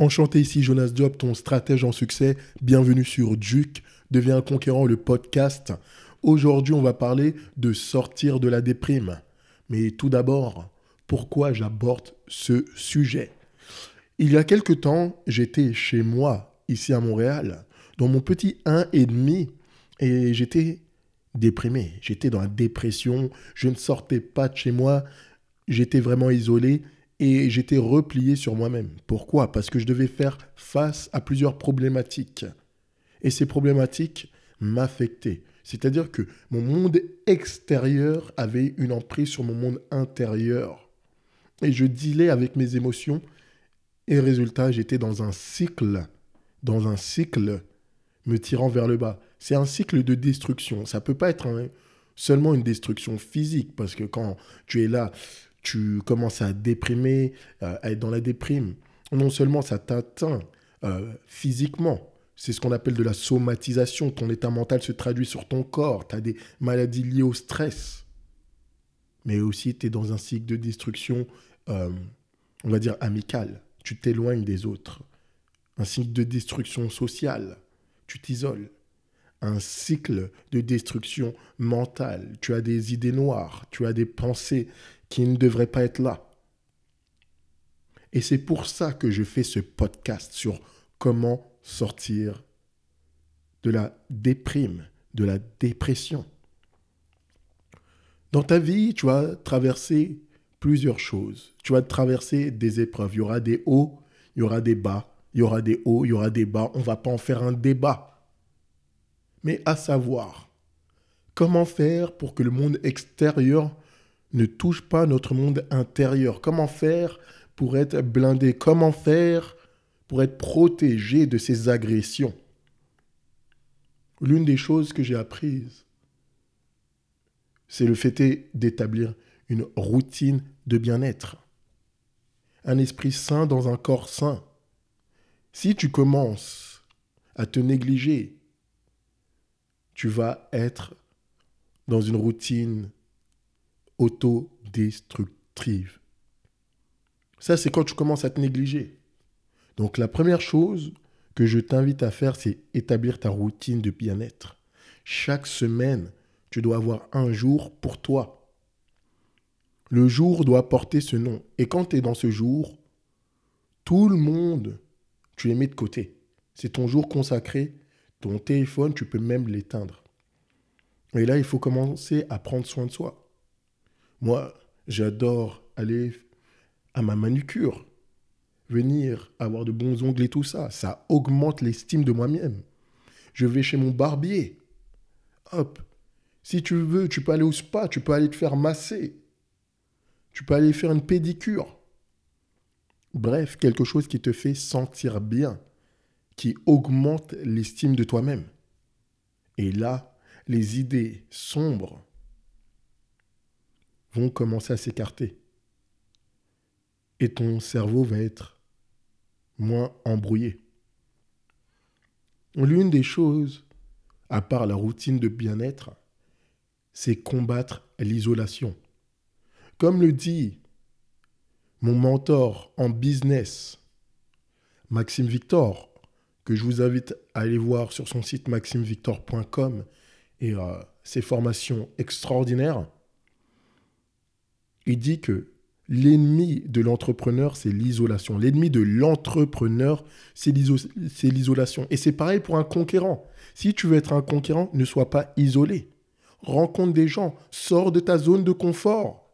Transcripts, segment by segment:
Enchanté ici Jonas Job, ton stratège en succès. Bienvenue sur Duke, deviens conquérant le podcast. Aujourd'hui, on va parler de sortir de la déprime. Mais tout d'abord, pourquoi j'aborde ce sujet? Il y a quelque temps, j'étais chez moi, ici à Montréal, dans mon petit 1,5, et j'étais déprimé. J'étais dans la dépression, je ne sortais pas de chez moi, j'étais vraiment isolé et j'étais replié sur moi-même. Pourquoi? Parce que je devais faire face à plusieurs problématiques. Et ces problématiques m'affectaient. C'est-à-dire que mon monde extérieur avait une emprise sur mon monde intérieur. Et je dealais avec mes émotions. Et résultat, j'étais dans un cycle, dans un cycle me tirant vers le bas. C'est un cycle de destruction. Ça peut pas être seulement une destruction physique, parce que quand tu es là, tu commences à déprimer, euh, à être dans la déprime. Non seulement ça t'atteint euh, physiquement, c'est ce qu'on appelle de la somatisation. Ton état mental se traduit sur ton corps. Tu as des maladies liées au stress. Mais aussi, tu es dans un cycle de destruction, euh, on va dire, amical. Tu t'éloignes des autres. Un cycle de destruction sociale. Tu t'isoles. Un cycle de destruction mentale. Tu as des idées noires. Tu as des pensées qui ne devrait pas être là. Et c'est pour ça que je fais ce podcast sur comment sortir de la déprime, de la dépression. Dans ta vie, tu vas traverser plusieurs choses. Tu vas traverser des épreuves. Il y aura des hauts, il y aura des bas. Il y aura des hauts, il y aura des bas. On ne va pas en faire un débat. Mais à savoir, comment faire pour que le monde extérieur ne touche pas notre monde intérieur. Comment faire pour être blindé? Comment faire pour être protégé de ces agressions? L'une des choses que j'ai apprises, c'est le fait d'établir une routine de bien-être. Un esprit sain dans un corps sain. Si tu commences à te négliger, tu vas être dans une routine autodestructive. Ça, c'est quand tu commences à te négliger. Donc la première chose que je t'invite à faire, c'est établir ta routine de bien-être. Chaque semaine, tu dois avoir un jour pour toi. Le jour doit porter ce nom. Et quand tu es dans ce jour, tout le monde, tu les mets de côté. C'est ton jour consacré. Ton téléphone, tu peux même l'éteindre. Et là, il faut commencer à prendre soin de soi. Moi, j'adore aller à ma manucure, venir avoir de bons ongles et tout ça. Ça augmente l'estime de moi-même. Je vais chez mon barbier. Hop. Si tu veux, tu peux aller au spa, tu peux aller te faire masser. Tu peux aller faire une pédicure. Bref, quelque chose qui te fait sentir bien, qui augmente l'estime de toi-même. Et là, les idées sombres vont commencer à s'écarter. Et ton cerveau va être moins embrouillé. L'une des choses, à part la routine de bien-être, c'est combattre l'isolation. Comme le dit mon mentor en business, Maxime Victor, que je vous invite à aller voir sur son site maximevictor.com et euh, ses formations extraordinaires, il dit que l'ennemi de l'entrepreneur, c'est l'isolation. L'ennemi de l'entrepreneur, c'est l'isolation. Et c'est pareil pour un conquérant. Si tu veux être un conquérant, ne sois pas isolé. Rencontre des gens, sors de ta zone de confort.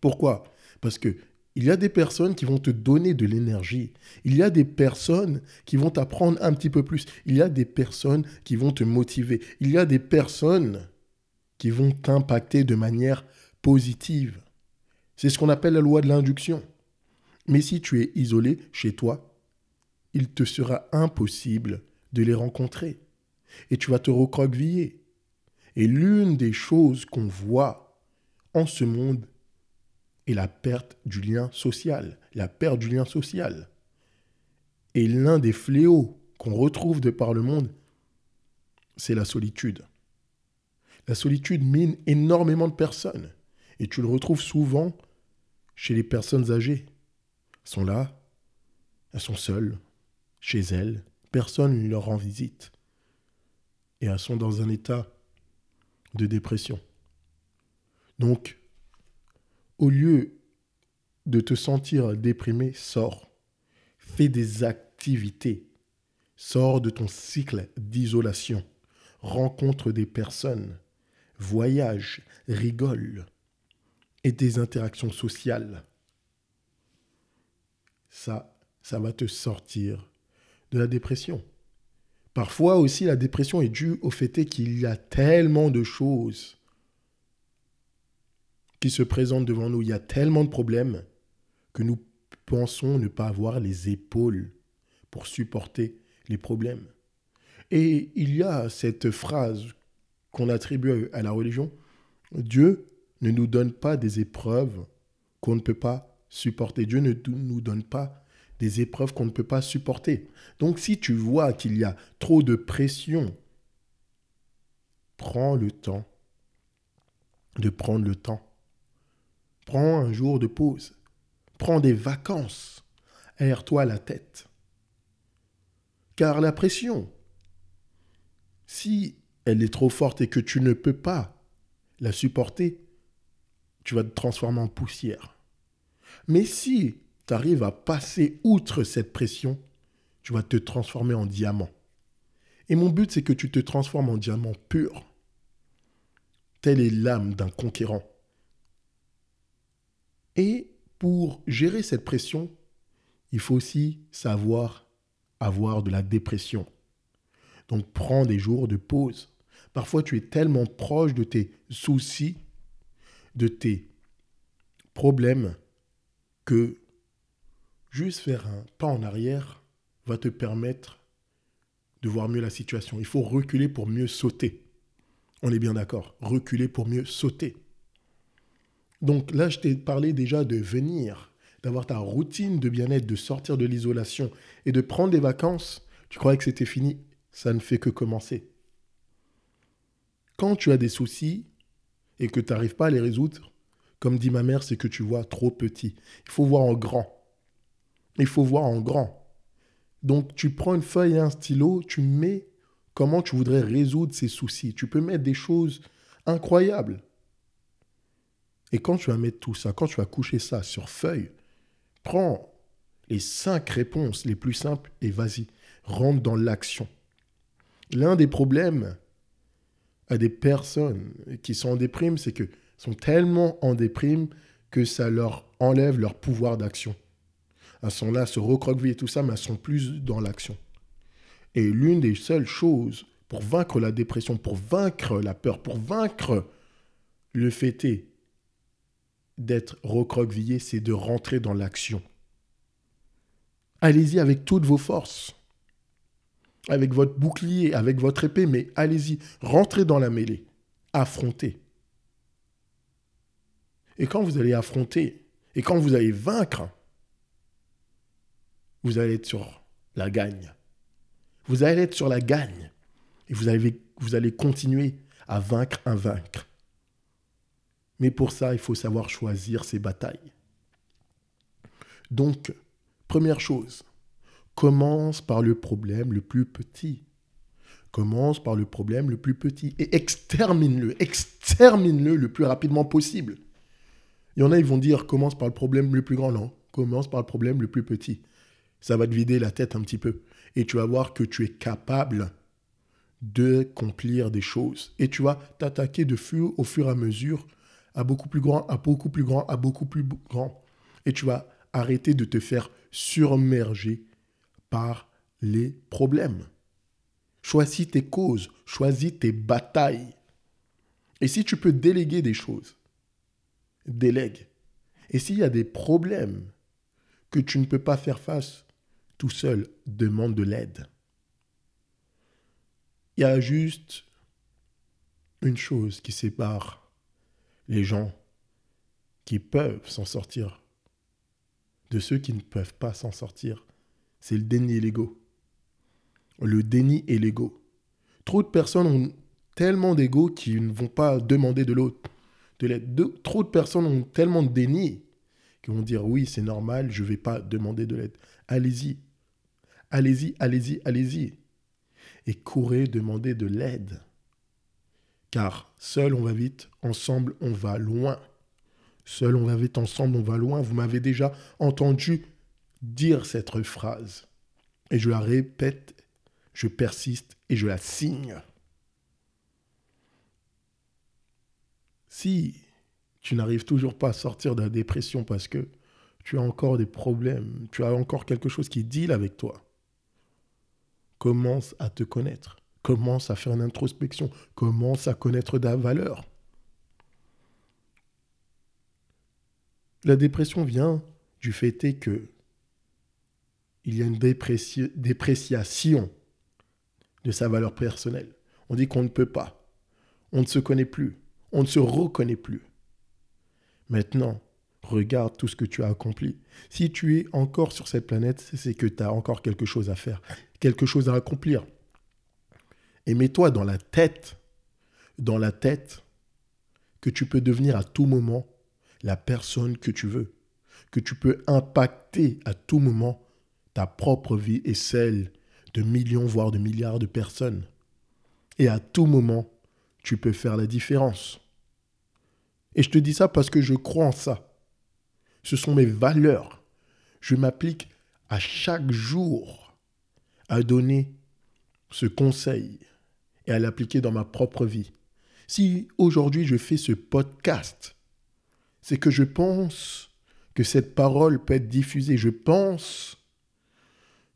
Pourquoi? Parce que il y a des personnes qui vont te donner de l'énergie. Il y a des personnes qui vont t'apprendre un petit peu plus. Il y a des personnes qui vont te motiver. Il y a des personnes qui vont t'impacter de manière positive. C'est ce qu'on appelle la loi de l'induction. Mais si tu es isolé chez toi, il te sera impossible de les rencontrer. Et tu vas te recroqueviller. Et l'une des choses qu'on voit en ce monde est la perte du lien social. La perte du lien social. Et l'un des fléaux qu'on retrouve de par le monde, c'est la solitude. La solitude mine énormément de personnes. Et tu le retrouves souvent chez les personnes âgées. Elles sont là, Elles sont seules, chez elles, personne ne leur rend visite. Et elles sont dans un état de dépression. Donc, au lieu de te sentir déprimé, sors. Fais des activités. Sors de ton cycle d'isolation. Rencontre des personnes. Voyage. Rigole. Et des interactions sociales. Ça, ça va te sortir de la dépression. Parfois aussi, la dépression est due au fait qu'il y a tellement de choses qui se présentent devant nous. Il y a tellement de problèmes que nous pensons ne pas avoir les épaules pour supporter les problèmes. Et il y a cette phrase qu'on attribue à la religion, Dieu ne nous donne pas des épreuves qu'on ne peut pas supporter. Dieu ne nous donne pas des épreuves qu'on ne peut pas supporter. Donc si tu vois qu'il y a trop de pression, prends le temps de prendre le temps. Prends un jour de pause. Prends des vacances. Aère-toi la tête. Car la pression, si elle est trop forte et que tu ne peux pas la supporter, tu vas te transformer en poussière. Mais si tu arrives à passer outre cette pression, tu vas te transformer en diamant. Et mon but, c'est que tu te transformes en diamant pur. Telle est l'âme d'un conquérant. Et pour gérer cette pression, il faut aussi savoir avoir de la dépression. Donc prends des jours de pause. Parfois tu es tellement proche de tes soucis, de tes problèmes, que juste faire un pas en arrière va te permettre de voir mieux la situation. Il faut reculer pour mieux sauter. On est bien d'accord. Reculer pour mieux sauter. Donc là, je t'ai parlé déjà de venir, d'avoir ta routine de bien-être, de sortir de l'isolation et de prendre des vacances. Tu croyais que c'était fini? Ça ne fait que commencer. Quand tu as des soucis et que tu n'arrives pas à les résoudre, comme dit ma mère, c'est que tu vois trop petit. Il faut voir en grand. Il faut voir en grand. Donc tu prends une feuille et un stylo, tu mets comment tu voudrais résoudre ces soucis. Tu peux mettre des choses incroyables. Et quand tu vas mettre tout ça, quand tu vas coucher ça sur feuille, prends les cinq réponses les plus simples et vas-y, rentre dans l'action. L'un des problèmes à des personnes qui sont en déprime, c'est que sont tellement en déprime que ça leur enlève leur pouvoir d'action. Elles sont là, se recroqueviller et tout ça, mais elles sont plus dans l'action. Et l'une des seules choses pour vaincre la dépression, pour vaincre la peur, pour vaincre le fêter, d'être recroquevillé, c'est de rentrer dans l'action. Allez-y avec toutes vos forces, avec votre bouclier, avec votre épée, mais allez-y, rentrez dans la mêlée, affrontez. Et quand vous allez affronter, et quand vous allez vaincre, vous allez être sur la gagne. Vous allez être sur la gagne. Et vous allez, continuer à vaincre un vaincre. Mais pour ça, il faut savoir choisir ses batailles. Donc, première chose, commence par le problème le plus petit. Commence par le problème le plus petit et extermine-le, extermine-le le plus rapidement possible. Il y en a, ils vont dire commence par le problème le plus grand. Non, commence par le problème le plus petit. Ça va te vider la tête un petit peu. Et tu vas voir que tu es capable d'accomplir des choses. Et tu vas t'attaquer de fur, au fur et à mesure à beaucoup plus grand, à beaucoup plus grand, à beaucoup plus grand. Et tu vas arrêter de te faire surmerger par les problèmes. Choisis tes causes, choisis tes batailles. Et si tu peux déléguer des choses, délègue. Et s'il y a des problèmes que tu ne peux pas faire face tout seul, demande de l'aide. Il y a juste une chose qui sépare les gens qui peuvent s'en sortir de ceux qui ne peuvent pas s'en sortir, c'est le déni et l'ego. Le déni et l'ego. Trop de personnes ont tellement d'ego qu'ils ne vont pas demander de l'autre de l'aide. Trop de personnes ont tellement de déni qu'ils vont dire oui, c'est normal, je ne vais pas demander de l'aide. allez-y. Allez-y, allez-y, allez-y. Et courez demander de l'aide. Car seul on va vite, ensemble on va loin. Seul on va vite, ensemble on va loin. Vous m'avez déjà entendu dire cette phrase. Et je la répète, je persiste et je la signe. Si tu n'arrives toujours pas à sortir de la dépression parce que tu as encore des problèmes, tu as encore quelque chose qui deal avec toi, commence à te connaître, commence à faire une introspection, commence à connaître ta valeur. La dépression vient du fait que il y a une dépréciation de sa valeur personnelle. On dit qu'on ne peut pas. On ne se connaît plus. On ne se reconnaît plus. Maintenant, regarde tout ce que tu as accompli. Si tu es encore sur cette planète, c'est que tu as encore quelque chose à faire, quelque chose à accomplir. Et mets-toi dans la tête, dans la tête, que tu peux devenir à tout moment la personne que tu veux, que tu peux impacter à tout moment ta propre vie et celle de millions, voire de milliards de personnes. Et à tout moment, tu peux faire la différence. Et je te dis ça parce que je crois en ça. Ce sont mes valeurs. Je m'applique à chaque jour à donner ce conseil et à l'appliquer dans ma propre vie. Si aujourd'hui je fais ce podcast, c'est que je pense que cette parole peut être diffusée. Je pense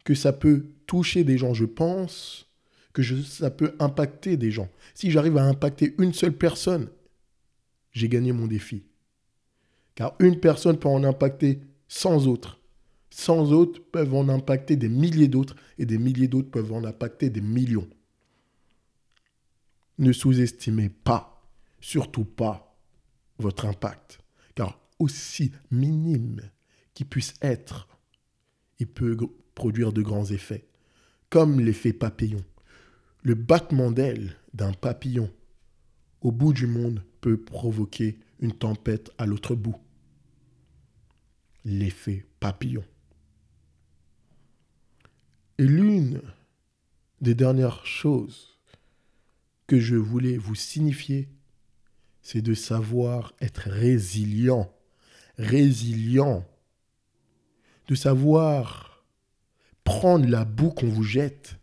que ça peut toucher des gens, je pense que ça peut impacter des gens. Si j'arrive à impacter une seule personne, j'ai gagné mon défi. Car une personne peut en impacter 100 autres. 100 autres peuvent en impacter des milliers d'autres et des milliers d'autres peuvent en impacter des millions. Ne sous-estimez pas, surtout pas, votre impact. Car aussi minime qu'il puisse être, il peut produire de grands effets, comme l'effet papillon. Le battement d'aile d'un papillon au bout du monde peut provoquer une tempête à l'autre bout. L'effet papillon. Et l'une des dernières choses que je voulais vous signifier, c'est de savoir être résilient. Résilient. De savoir prendre la boue qu'on vous jette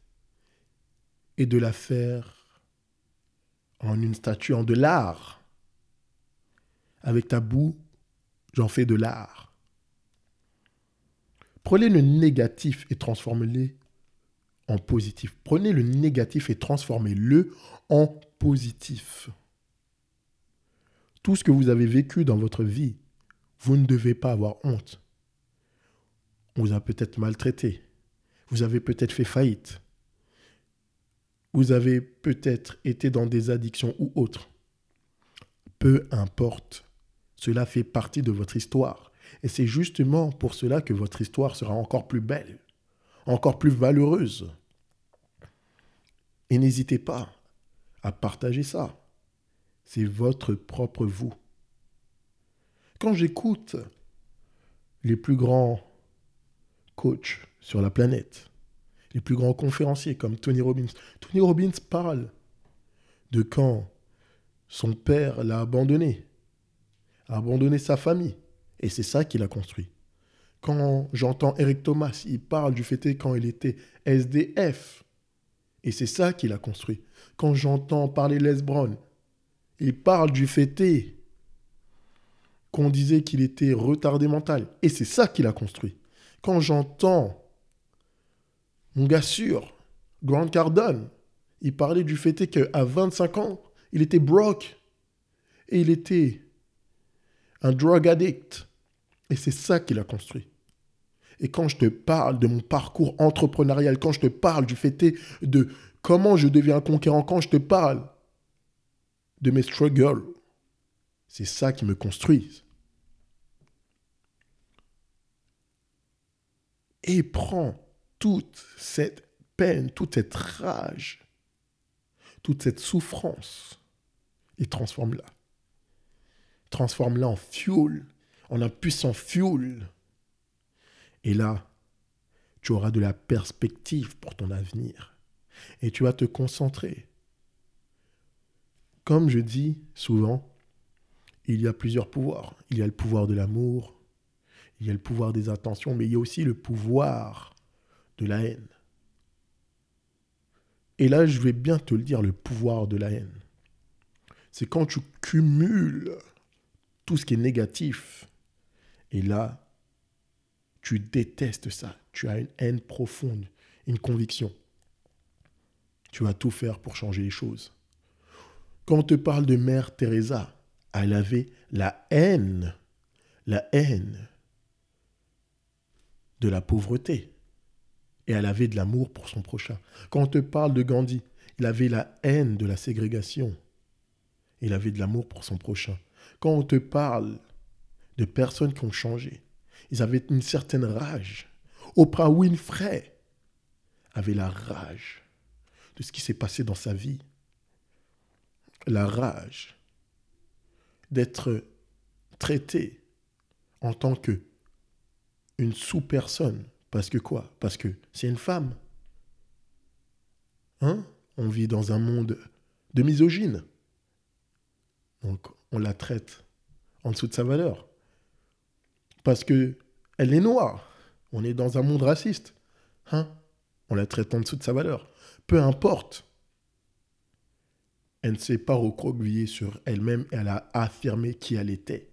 et de la faire en une statue, en de l'art. Avec ta boue, j'en fais de l'art. Prenez le négatif et transformez-le en positif. Prenez le négatif et transformez-le en positif. Tout ce que vous avez vécu dans votre vie, vous ne devez pas avoir honte. On vous a peut-être maltraité. Vous avez peut-être fait faillite. Vous avez peut-être été dans des addictions ou autres. Peu importe. Cela fait partie de votre histoire. Et c'est justement pour cela que votre histoire sera encore plus belle, encore plus valeureuse. Et n'hésitez pas à partager ça. C'est votre propre vous. Quand j'écoute les plus grands coachs sur la planète, les plus grands conférenciers comme Tony Robbins. Tony Robbins parle de quand son père l'a abandonné, a abandonné sa famille, et c'est ça qu'il a construit. Quand j'entends Eric Thomas, il parle du fait quand il était SDF, et c'est ça qu'il a construit. Quand j'entends parler Les Brown, il parle du fait qu'on disait qu'il était retardé mental, et c'est ça qu'il a construit. Quand j'entends sûr, Grant Cardone, il parlait du fait qu'à 25 ans, il était broke. Et il était un drug addict. Et c'est ça qu'il a construit. Et quand je te parle de mon parcours entrepreneurial, quand je te parle du fait de comment je deviens un conquérant, quand je te parle de mes struggles, c'est ça qui me construit. Et prends toute cette peine, toute cette rage, toute cette souffrance, et transforme-la. Transforme-la en fuel, en un puissant fuel. Et là, tu auras de la perspective pour ton avenir. Et tu vas te concentrer. Comme je dis souvent, il y a plusieurs pouvoirs. Il y a le pouvoir de l'amour, il y a le pouvoir des intentions, mais il y a aussi le pouvoir la haine. Et là, je vais bien te le dire, le pouvoir de la haine. C'est quand tu cumules tout ce qui est négatif. Et là, tu détestes ça. Tu as une haine profonde, une conviction. Tu vas tout faire pour changer les choses. Quand on te parle de Mère Teresa, elle avait la haine, la haine de la pauvreté. Et elle avait de l'amour pour son prochain. Quand on te parle de Gandhi, il avait la haine de la ségrégation. Il avait de l'amour pour son prochain. Quand on te parle de personnes qui ont changé, ils avaient une certaine rage. Oprah Winfrey avait la rage de ce qui s'est passé dans sa vie. La rage d'être traité en tant que une sous-personne. Parce que quoi? Parce que c'est une femme. Hein? On vit dans un monde de misogyne. Donc on la traite en dessous de sa valeur. Parce que elle est noire. On est dans un monde raciste. Hein? On la traite en dessous de sa valeur. Peu importe. Elle ne s'est pas recroquevillée sur elle-même. Elle a affirmé qui elle était.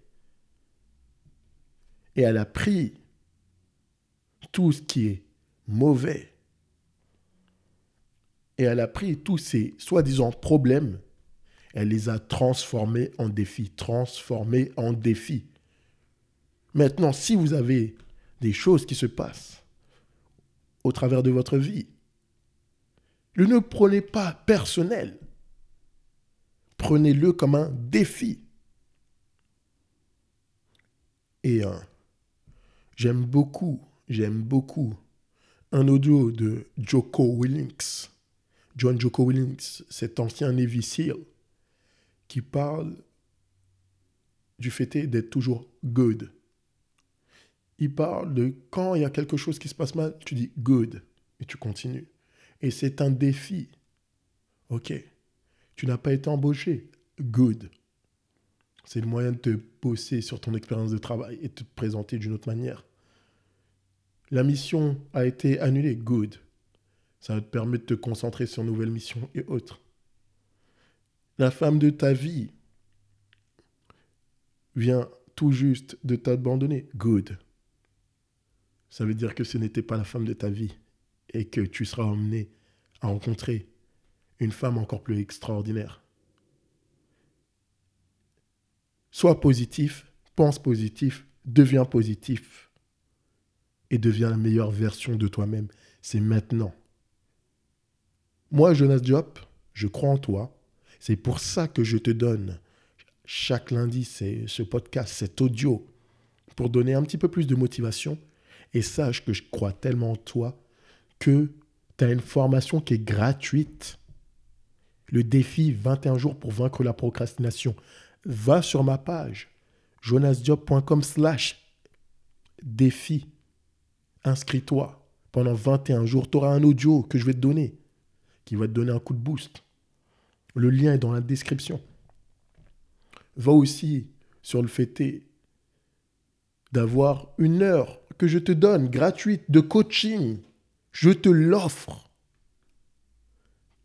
Et elle a pris tout ce qui est mauvais. Et elle a pris tous ces soi-disant problèmes, elle les a transformés en défis, transformés en défis. Maintenant, si vous avez des choses qui se passent au travers de votre vie, ne prenez pas personnel. Prenez-le comme un défi. Et euh, j'aime beaucoup j'aime beaucoup un audio de Joko Willings, John Joko Willings, cet ancien Navy SEAL, qui parle du fait d'être toujours good. Il parle de quand il y a quelque chose qui se passe mal, tu dis good et tu continues. Et c'est un défi. Ok. Tu n'as pas été embauché. Good. C'est le moyen de te bosser sur ton expérience de travail et de te présenter d'une autre manière. La mission a été annulée. Good. Ça va te permettre de te concentrer sur nouvelles missions et autres. La femme de ta vie vient tout juste de t'abandonner. Good. Ça veut dire que ce n'était pas la femme de ta vie et que tu seras emmené à rencontrer une femme encore plus extraordinaire. Sois positif, pense positif, deviens positif et deviens la meilleure version de toi-même. C'est maintenant. Moi, Jonas Diop, je crois en toi. C'est pour ça que je te donne chaque lundi ce podcast, cet audio, pour donner un petit peu plus de motivation. Et sache que je crois tellement en toi que tu as une formation qui est gratuite. Le défi 21 jours pour vaincre la procrastination. Va sur ma page jonasdiop.com slash défi inscris-toi. Pendant 21 jours, tu auras un audio que je vais te donner qui va te donner un coup de boost. Le lien est dans la description. Va aussi sur le fait d'avoir une heure que je te donne gratuite de coaching. Je te l'offre.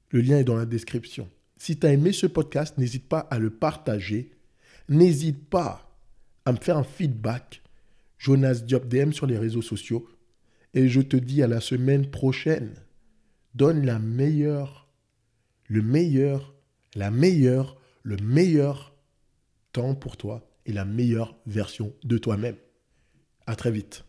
Le lien est dans la description. Si tu as aimé ce podcast, n'hésite pas à le partager. N'hésite pas à me faire un feedback. Jonas Diop DM sur les réseaux sociaux. Et je te dis à la semaine prochaine. Donne la meilleure, le meilleur, la meilleure, le meilleur temps pour toi et la meilleure version de toi-même. À très vite.